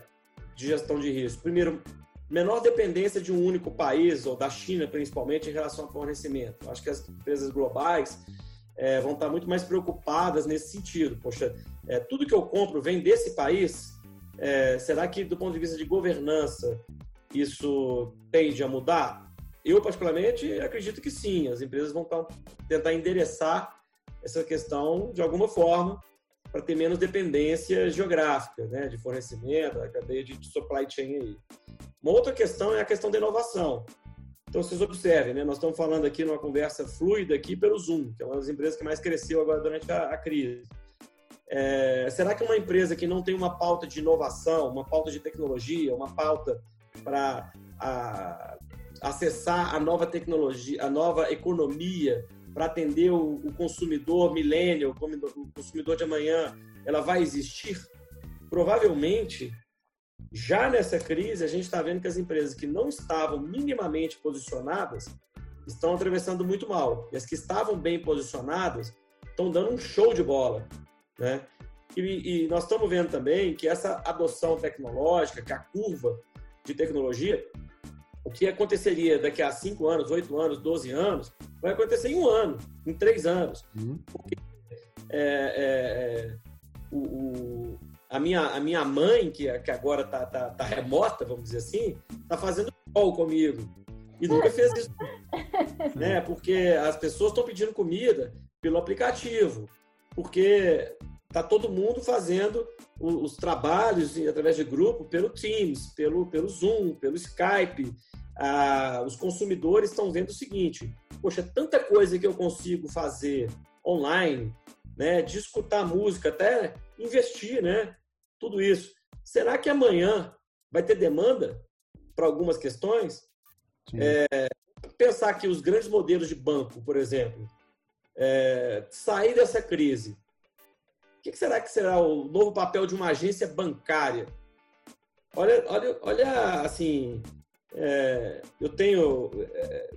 de gestão de risco. Primeiro, menor dependência de um único país, ou da China principalmente, em relação ao fornecimento. Acho que as empresas globais é, vão estar muito mais preocupadas nesse sentido. Poxa, é, tudo que eu compro vem desse país? É, será que, do ponto de vista de governança, isso tende a mudar? Eu, particularmente, acredito que sim. As empresas vão tentar endereçar essa questão de alguma forma para ter menos dependência geográfica, né, de fornecimento, a cadeia de supply chain aí. Uma outra questão é a questão da inovação. Então, vocês observem, né, nós estamos falando aqui numa conversa fluida aqui pelo Zoom, que é uma das empresas que mais cresceu agora durante a, a crise. É, será que uma empresa que não tem uma pauta de inovação, uma pauta de tecnologia, uma pauta para acessar a nova tecnologia, a nova economia para atender o, o consumidor milênio, o consumidor de amanhã, ela vai existir? Provavelmente, já nessa crise, a gente está vendo que as empresas que não estavam minimamente posicionadas estão atravessando muito mal. E as que estavam bem posicionadas estão dando um show de bola. Né? E, e nós estamos vendo também que essa adoção tecnológica, que a curva de tecnologia, o que aconteceria daqui a 5 anos, 8 anos, 12 anos, vai acontecer em um ano, em três anos. Uhum. Porque é, é, é, o, o, a, minha, a minha mãe, que, que agora está tá, tá remota, vamos dizer assim, está fazendo call comigo. E nunca fez isso. né? Porque as pessoas estão pedindo comida pelo aplicativo. Porque tá todo mundo fazendo os, os trabalhos através de grupo pelo Teams, pelo, pelo Zoom, pelo Skype. Ah, os consumidores estão vendo o seguinte: poxa, tanta coisa que eu consigo fazer online, né, de escutar música, até investir, né, tudo isso. Será que amanhã vai ter demanda para algumas questões? É, pensar que os grandes modelos de banco, por exemplo, é, sair dessa crise, o que, será que será o novo papel de uma agência bancária? Olha, olha, olha assim, é, eu tenho, é,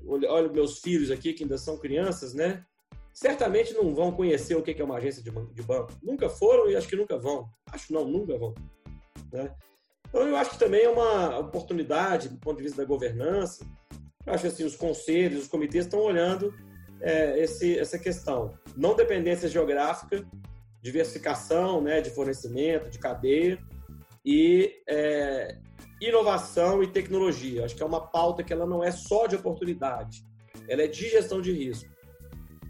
meus filhos aqui que ainda são crianças, né? Certamente não vão conhecer o que é uma agência de banco. Nunca foram e acho que nunca vão. Acho não, nunca vão. Né? Então eu acho que também é uma oportunidade do ponto de vista da governança. Eu acho assim, os conselhos, os comitês estão olhando é, esse, essa questão. Não dependência geográfica, diversificação né, de fornecimento, de cadeia e é, inovação e tecnologia. Acho que é uma pauta que ela não é só de oportunidade, ela é de gestão de risco.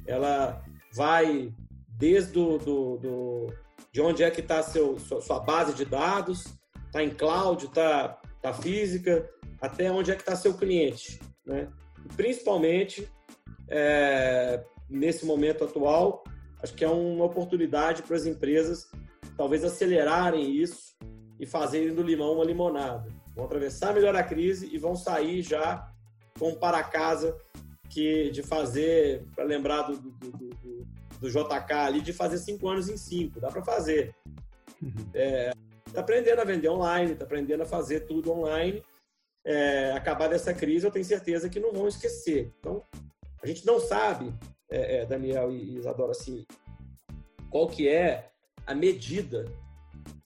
Ela vai desde do, do, do de onde é que está sua base de dados, está em cloud, está tá física, até onde é que está seu cliente. Né? E principalmente, é, nesse momento atual, acho que é uma oportunidade para as empresas talvez acelerarem isso e fazerem do limão uma limonada. Vão atravessar melhor a crise e vão sair já com para casa que de fazer, para lembrar do, do, do, do, JK ali, de fazer cinco anos em cinco. Dá para fazer. Uhum. É, tá aprendendo a vender online, tá aprendendo a fazer tudo online. É, acabar dessa crise, eu tenho certeza que não vão esquecer. Então, a gente não sabe, é, é, Daniel e Isadora, assim, qual que é a medida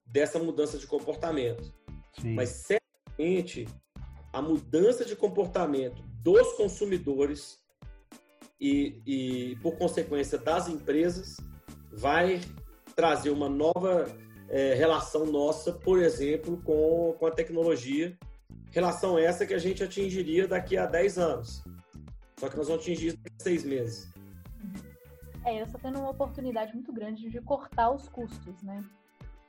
dessa mudança de comportamento. Sim. Mas certamente a mudança de comportamento dos consumidores e, e, por consequência, das empresas vai trazer uma nova é, relação nossa, por exemplo, com, com a tecnologia. Relação essa que a gente atingiria daqui a 10 anos. Só que nós vamos atingir isso em seis meses. É, ele está tendo uma oportunidade muito grande de cortar os custos, né?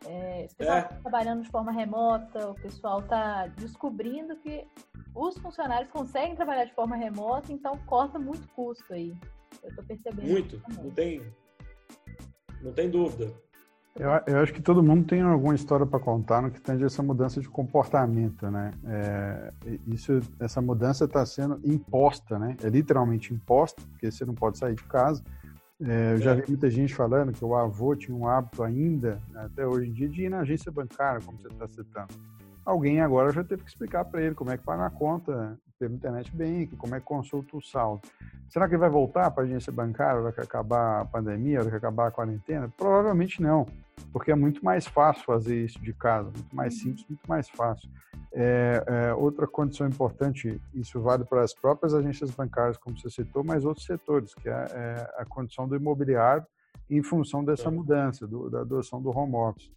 É, esse pessoal é. tá trabalhando de forma remota, o pessoal está descobrindo que os funcionários conseguem trabalhar de forma remota, então corta muito custo aí. Eu estou percebendo. Muito, não tem, não tem dúvida. Eu, eu, acho que todo mundo tem alguma história para contar no que tange essa mudança de comportamento, né? É, isso, essa mudança está sendo imposta, né? É literalmente imposta, porque você não pode sair de casa. É, eu já vi muita gente falando que o avô tinha um hábito ainda, até hoje em dia, de ir na agência bancária, como você está citando. Alguém agora já teve que explicar para ele como é que paga a conta pelo internet bank, como é que consulta o saldo. Será que ele vai voltar para a agência bancária na que acabar a pandemia, na que acabar a quarentena? Provavelmente não, porque é muito mais fácil fazer isso de casa, muito mais uhum. simples, muito mais fácil. É, é, outra condição importante, isso vale para as próprias agências bancárias, como você citou, mas outros setores, que é, é a condição do imobiliário em função dessa mudança, do, da adoção do home office.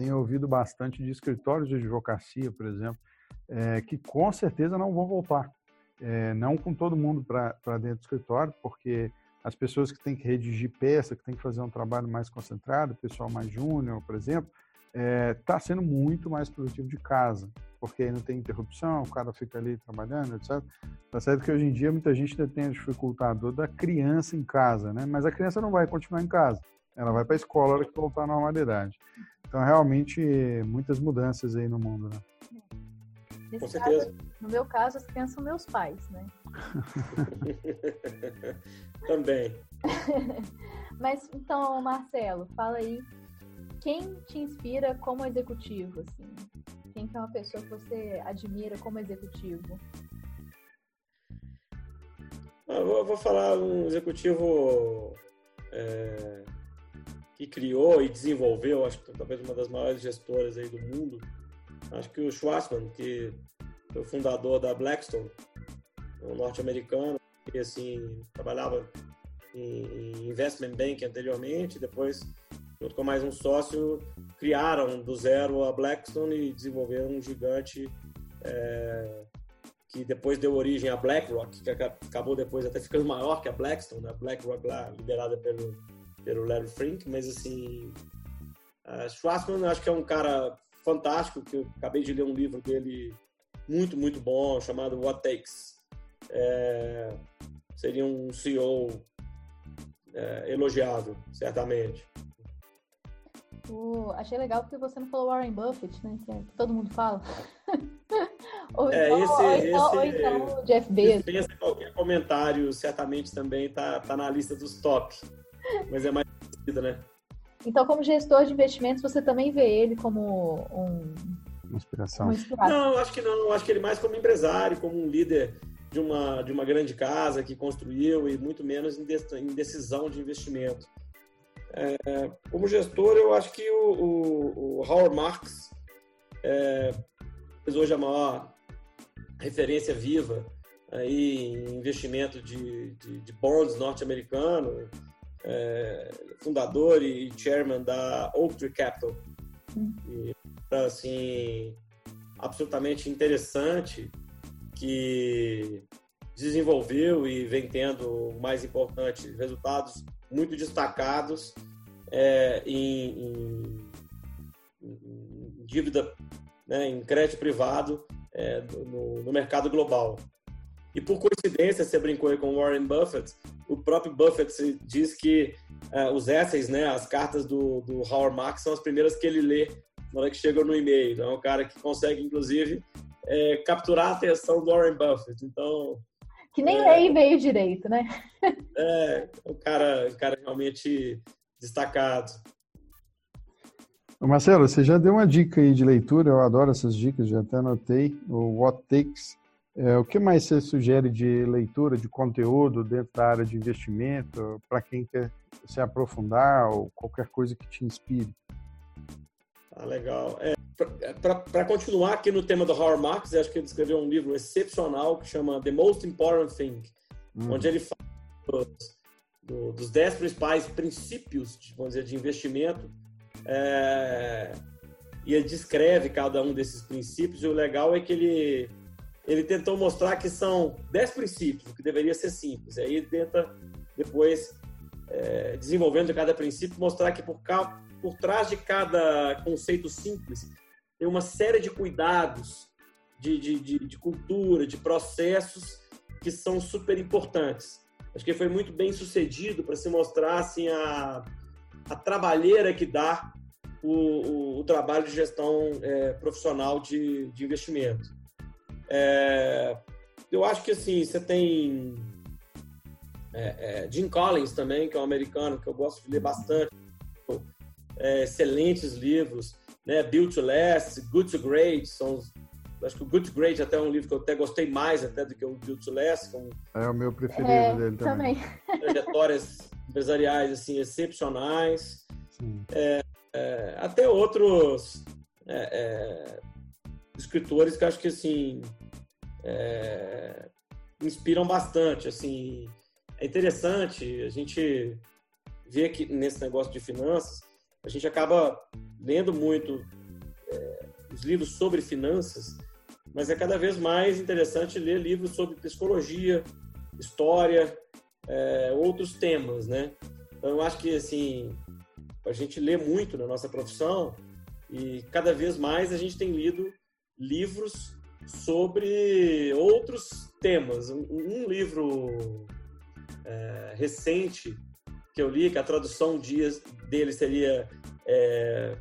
Tenho ouvido bastante de escritórios de advocacia, por exemplo, é, que com certeza não vão voltar. É, não com todo mundo para dentro do escritório, porque as pessoas que têm que redigir peça, que têm que fazer um trabalho mais concentrado, pessoal mais júnior, por exemplo, está é, tá sendo muito mais produtivo de casa, porque aí não tem interrupção, o cara fica ali trabalhando, etc. Tá certo que hoje em dia muita gente ainda tem a dificultador da criança em casa, né? Mas a criança não vai continuar em casa, ela vai para a escola na hora que voltar à normalidade. Então, realmente, muitas mudanças aí no mundo, né? Nesse Com certeza. Caso, no meu caso, as crianças são meus pais, né? Também. Mas então, Marcelo, fala aí quem te inspira como executivo, assim? Quem que é uma pessoa que você admira como executivo? Ah, eu vou falar um executivo é, criou e desenvolveu, acho que talvez uma das maiores gestoras aí do mundo. Acho que o Schwarzman, que foi o fundador da Blackstone, um norte-americano, que assim trabalhava em investment bank anteriormente, depois junto com mais um sócio, criaram do zero a Blackstone e desenvolveram um gigante é, que depois deu origem à BlackRock, que acabou depois até ficando maior que a Blackstone, né? BlackRock lá liderada pelo, pelo Larry Frink, mas assim, a Schwarzman acho que é um cara fantástico, que eu acabei de ler um livro dele muito, muito bom, chamado What Takes. É, seria um CEO é, elogiável, certamente. Uh, achei legal porque você não falou Warren Buffett, né? Que, é, que todo mundo fala. Ou É, então, esse- ou então, ou esse- então o Jeff Bezos. Dispensa qualquer comentário, certamente também tá, tá na lista dos top. Mas é mais conhecido, né? Então, como gestor de investimentos, você também vê ele como um, Inspiração. uma inspiração. Não, acho que não. Acho que ele mais como empresário, como um líder de uma, de uma grande casa que construiu e muito menos em decisão de investimento. É, como gestor, eu acho que o, o- o Howard Marks é hoje a maior referência viva aí em investimento de, de, de bonds norte-americano, é, fundador e chairman da Oaktree Capital. Hum. E, assim, absolutamente interessante que desenvolveu e vem tendo, mais importante, resultados muito destacados é, em, em- em dívida, né, em crédito privado é, no, no mercado global. E por coincidência, você brincou aí com Warren Buffett, o próprio Buffett diz que é, os essays, né, as cartas do, do Howard Marks são as primeiras que ele lê na hora que chega no e-mail. Então, é um cara que consegue, inclusive, é, capturar a atenção do Warren Buffett. Então, Que nem É. lê e-mail direito, né? é um cara, um cara realmente destacado. Marcelo, você já deu uma dica aí de leitura, eu adoro essas dicas, já até anotei, o What Takes. É, o que mais você sugere de leitura, de conteúdo dentro da área de investimento, para quem quer se aprofundar ou qualquer coisa que te inspire? Ah, legal. É, Para continuar aqui no tema do Howard Marks, acho que ele escreveu um livro excepcional que chama The Most Important Thing, Hum, onde ele fala dos, do- dos dez principais princípios, vamos dizer, de investimento, é, e ele descreve cada um desses princípios, e o legal é que ele, ele tentou mostrar que são dez princípios, o que deveria ser simples, aí ele tenta depois, é, desenvolvendo cada princípio, mostrar que por, por trás de cada conceito simples tem uma série de cuidados, de, de, de, de cultura, de processos que são super importantes. Acho que foi muito bem sucedido para se mostrar assim, a, a trabalheira que dá o, o, o trabalho de gestão é, profissional de, de investimento. É, eu acho que assim, você tem é, é, Jim Collins também, que é um americano que eu gosto de ler bastante, É, excelentes livros, né? Build to Last, Good to Great, são os acho que o Good to Great até é um livro que eu até gostei mais até do que o Build to Last, com É o meu preferido É, dele também. também. trajetórias empresariais assim excepcionais, Sim. É, até outros é, é, escritores que eu acho que assim é, inspiram bastante. Assim, é interessante a gente ver que nesse negócio de finanças a gente acaba lendo muito é, os livros sobre finanças, mas é cada vez mais interessante ler livros sobre psicologia, história, é, outros temas, né? Então, eu acho que, assim, a gente lê muito na nossa profissão e cada vez mais a gente tem lido livros sobre outros temas. Um, um livro é, recente que eu li, que a tradução dias dele seria é,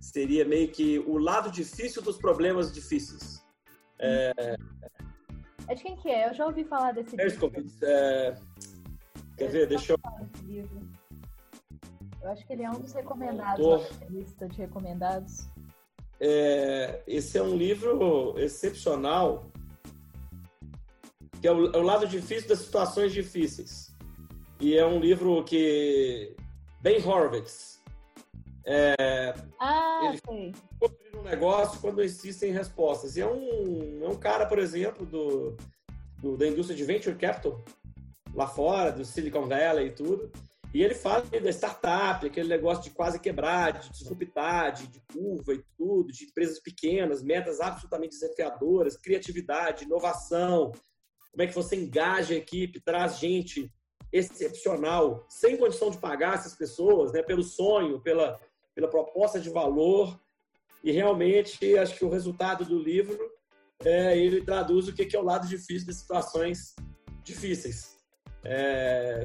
seria meio que o lado difícil dos problemas difíceis. É de quem que é? Eu já ouvi falar desse livro. É, quer ver? Deixa eu. Eu acho que ele é um dos recomendados na lista de recomendados. É, esse é um livro excepcional, que é o, é o lado difícil das situações difíceis. E é um livro que Ben Horowitz Ah, Ele- construir um negócio quando existem respostas. E é um, é um cara, por exemplo, do, do- da indústria de venture capital, lá fora, do Silicon Valley e tudo. E ele fala da startup, aquele negócio de quase quebrar, de disruptar, de, de curva e tudo, de empresas pequenas, metas absolutamente desafiadoras, criatividade, inovação. Como é que você engaja a equipe, traz gente excepcional, sem condição de pagar essas pessoas, né, pelo sonho, pela, pela proposta de valor. E realmente, acho que o resultado do livro é ele traduz o que é o lado difícil das situações difíceis. É,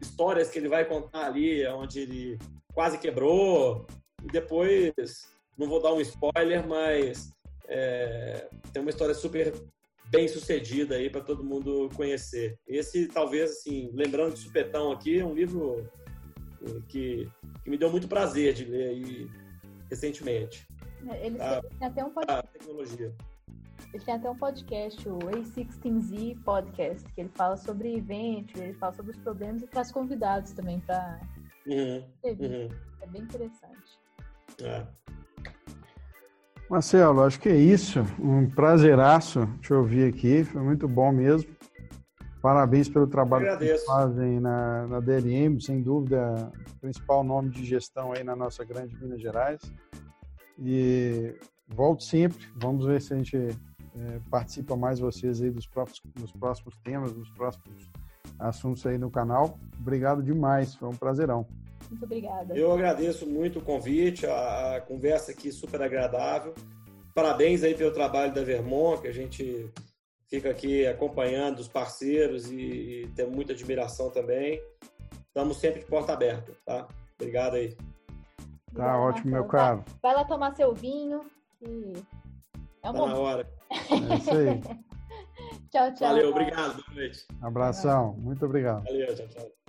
histórias que ele vai contar ali, onde ele quase quebrou, e depois, não vou dar um spoiler, mas é, tem uma história super bem sucedida aí para todo mundo conhecer. Esse, talvez, assim, lembrando de Supetão aqui, é um livro é, que, que me deu muito prazer de ler aí recentemente. É, ele tá? tem até um podcast. tecnologia. Ele tem até um podcast, o A16Z Podcast, que ele fala sobre evento, ele fala sobre os problemas e traz convidados também para uhum, uhum. É bem interessante. É. Marcelo, acho que é isso. Um prazeraço te ouvir aqui, foi muito bom mesmo. Parabéns pelo trabalho que vocês fazem na, na DLM, sem dúvida, o principal nome de gestão aí na nossa grande Minas Gerais. E volte sempre, vamos ver se a gente é, participa mais vocês aí dos, próprios, dos próximos temas, dos próximos assuntos aí no canal. Obrigado demais, foi um prazerão. Muito obrigada. Eu agradeço muito o convite, a, a conversa aqui super agradável. Parabéns aí pelo trabalho da Vermont, que a gente fica aqui acompanhando os parceiros e, e tem muita admiração também. Estamos sempre de porta aberta, tá? Obrigado aí. Tá ótimo, meu caro. Vai lá tomar seu vinho e é um tá na hora. É isso aí. tchau, tchau. Valeu, obrigado. Boa noite. Abração, muito obrigado. Valeu, tchau, tchau.